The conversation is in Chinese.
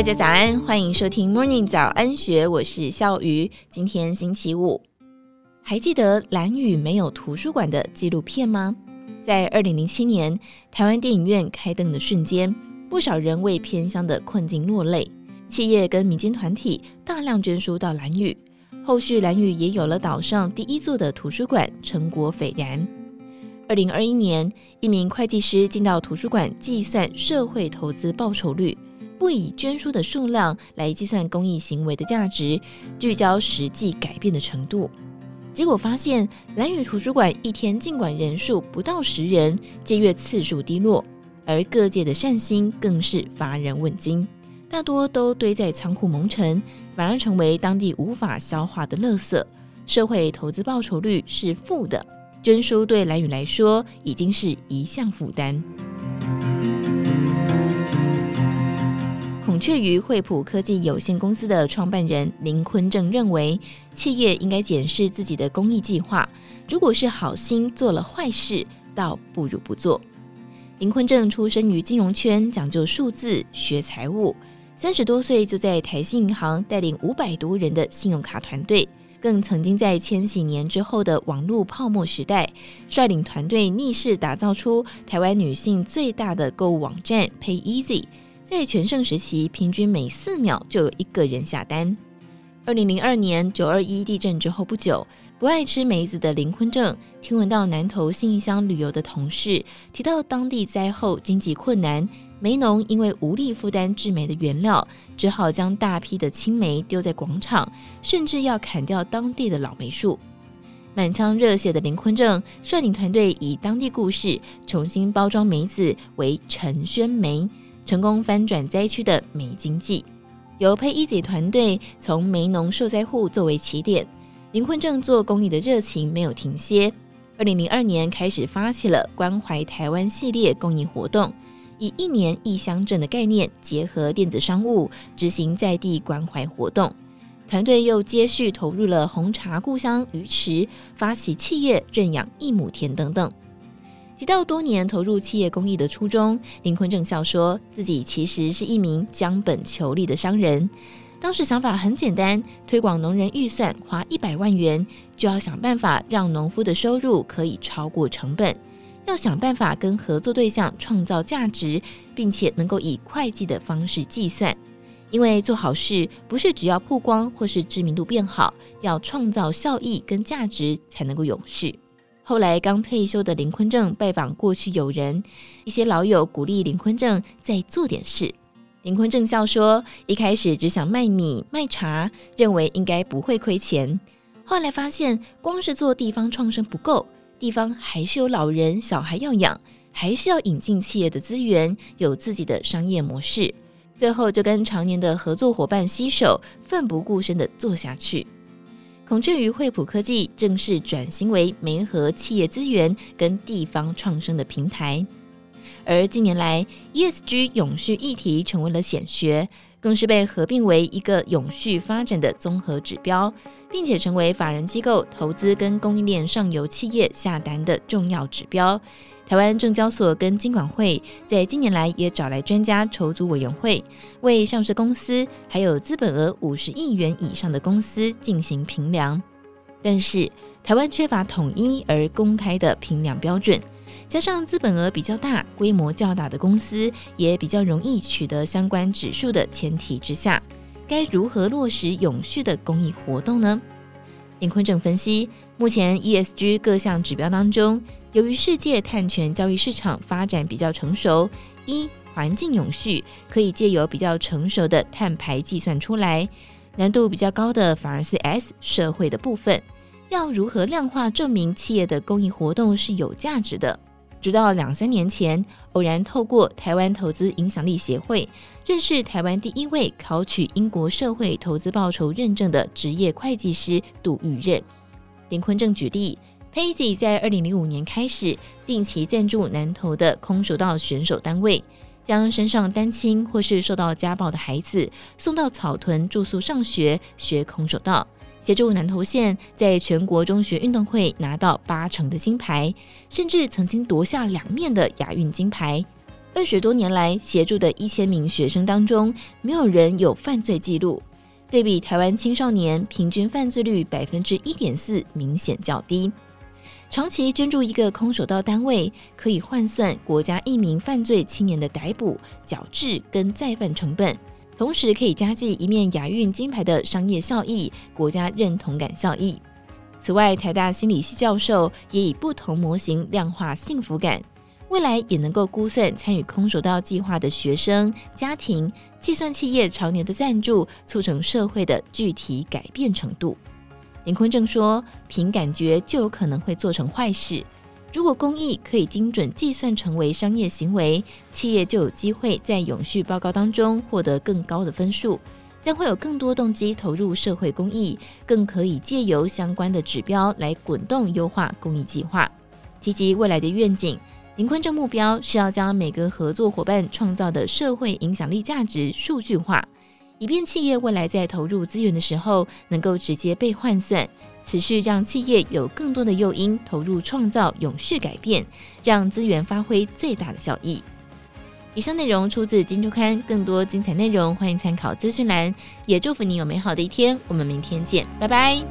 大家早安，欢迎收听 Morning 早安学，我是笑瑜。今天星期五，还记得兰屿没有图书馆的纪录片吗？在二零零七年，台湾电影院开灯的瞬间，不少人为偏乡的困境落泪。企业跟民间团体大量捐书到兰屿，后续兰屿也有了岛上第一座的图书馆，成果斐然。二零二一年，一名会计师进到图书馆计算社会投资报酬率。不以捐书的数量来计算公益行为的价值，聚焦实际改变的程度。结果发现，兰屿图书馆一天尽管人数不到十人，借阅次数低落，而各界的善心更是乏人问津，大多都堆在仓库蒙尘，反而成为当地无法消化的垃圾。社会投资报酬率是负的，捐书对兰屿来说已经是一项负担。雀鱼惠普科技有限公司的创办人林坤正认为，企业应该检视自己的公益计划。如果是好心做了坏事，倒不如不做。林坤正出生于金融圈，讲究数字，学财务。三十多岁就在台新银行带领五百多人的信用卡团队，更曾经在千禧年之后的网络泡沫时代，率领团队逆势打造出台湾女性最大的购物网站 PayEasy。在全盛时期，平均每四秒就有一个人下单。二零零二年九二一地震之后不久，不爱吃梅子的林坤正听闻到南投信义乡旅游的同事提到当地灾后经济困难，梅农因为无力负担制梅的原料，只好将大批的青梅丢在广场，甚至要砍掉当地的老梅树。满腔热血的林坤正率领团队以当地故事重新包装梅子为陈宣梅。成功翻转灾区的梅经济，由 PayEasy 团队从梅农受灾户作为起点，林坤正做公益的热情没有停歇。二零零二年开始发起了关怀台湾系列公益活动，以一年一乡镇的概念结合电子商务，执行在地关怀活动。团队又接续投入了红茶故乡鱼池，发起企业认养一亩田等等。提到多年投入企业公益的初衷，林坤正笑说自己其实是一名将本求利的商人。当时想法很简单，推广农人预算花一百万元，就要想办法让农夫的收入可以超过成本，要想办法跟合作对象创造价值，并且能够以会计的方式计算。因为做好事不是只要曝光或是知名度变好，要创造效益跟价值才能够永续。后来刚退休的林坤正拜访过去友人，一些老友鼓励林坤正再做点事。林坤正笑说：“一开始只想卖米卖茶，认为应该不会亏钱。后来发现光是做地方创生不够，地方还是有老人小孩要养，还是要引进企业的资源，有自己的商业模式。最后就跟常年的合作伙伴携手，奋不顾身地做下去。”孔雀鱼惠普科技正式转型为媒合企业资源跟地方创生的平台，而近年来 ESG 永续议题成为了显学，更是被合并为一个永续发展的综合指标，并且成为法人机构投资跟供应链上游企业下单的重要指标。台湾证交所跟金管会在近年来也找来专家筹组委员会，为上市公司还有资本额五十亿元以上的公司进行评量。但是台湾缺乏统一而公开的评量标准，加上资本额比较大、规模较大的公司也比较容易取得相关指数的前提之下，该如何落实永续的公益活动呢？林坤正分析，目前 ESG 各项指标当中，由于世界碳权交易市场发展比较成熟，一环境永续可以借由比较成熟的碳排计算出来，难度比较高的反而是 S 社会的部分，要如何量化证明企业的公益活动是有价值的？直到两三年前，偶然透过台湾投资影响力协会认识台湾第一位考取英国社会投资报酬认证的职业会计师杜玉任。林坤正举例。Paisy 在二零零五年开始定期赞助南投的空手道选手单位，将身上单亲或是受到家暴的孩子送到草屯住宿上学学空手道，协助南投县在全国中学运动会拿到八成的金牌，甚至曾经夺下两面的亚运金牌。二十多年来协助的一千名学生当中，没有人有犯罪记录。对比台湾青少年平均犯罪率百分之一点四，明显较低。长期捐助一个空手道单位，可以换算国家一名犯罪青年的逮捕、矫治跟再犯成本，同时可以加计一面亚运金牌的商业效益、国家认同感效益。此外，台大心理系教授也以不同模型量化幸福感，未来也能够估算参与空手道计划的学生家庭，计算企业常年的赞助促成社会的具体改变程度。林坤正说：“凭感觉就有可能会做成坏事。如果公益可以精准计算成为商业行为，企业就有机会在永续报告当中获得更高的分数，将会有更多动机投入社会公益，更可以借由相关的指标来滚动优化公益计划。”提及未来的愿景，林坤正目标是要将每个合作伙伴创造的社会影响力价值数据化。以便企业未来在投入资源的时候，能够直接被换算，持续让企业有更多的诱因投入创造永续改变，让资源发挥最大的效益。以上内容出自《金周刊》，更多精彩内容欢迎参考资讯栏。也祝福你有美好的一天，我们明天见，拜拜。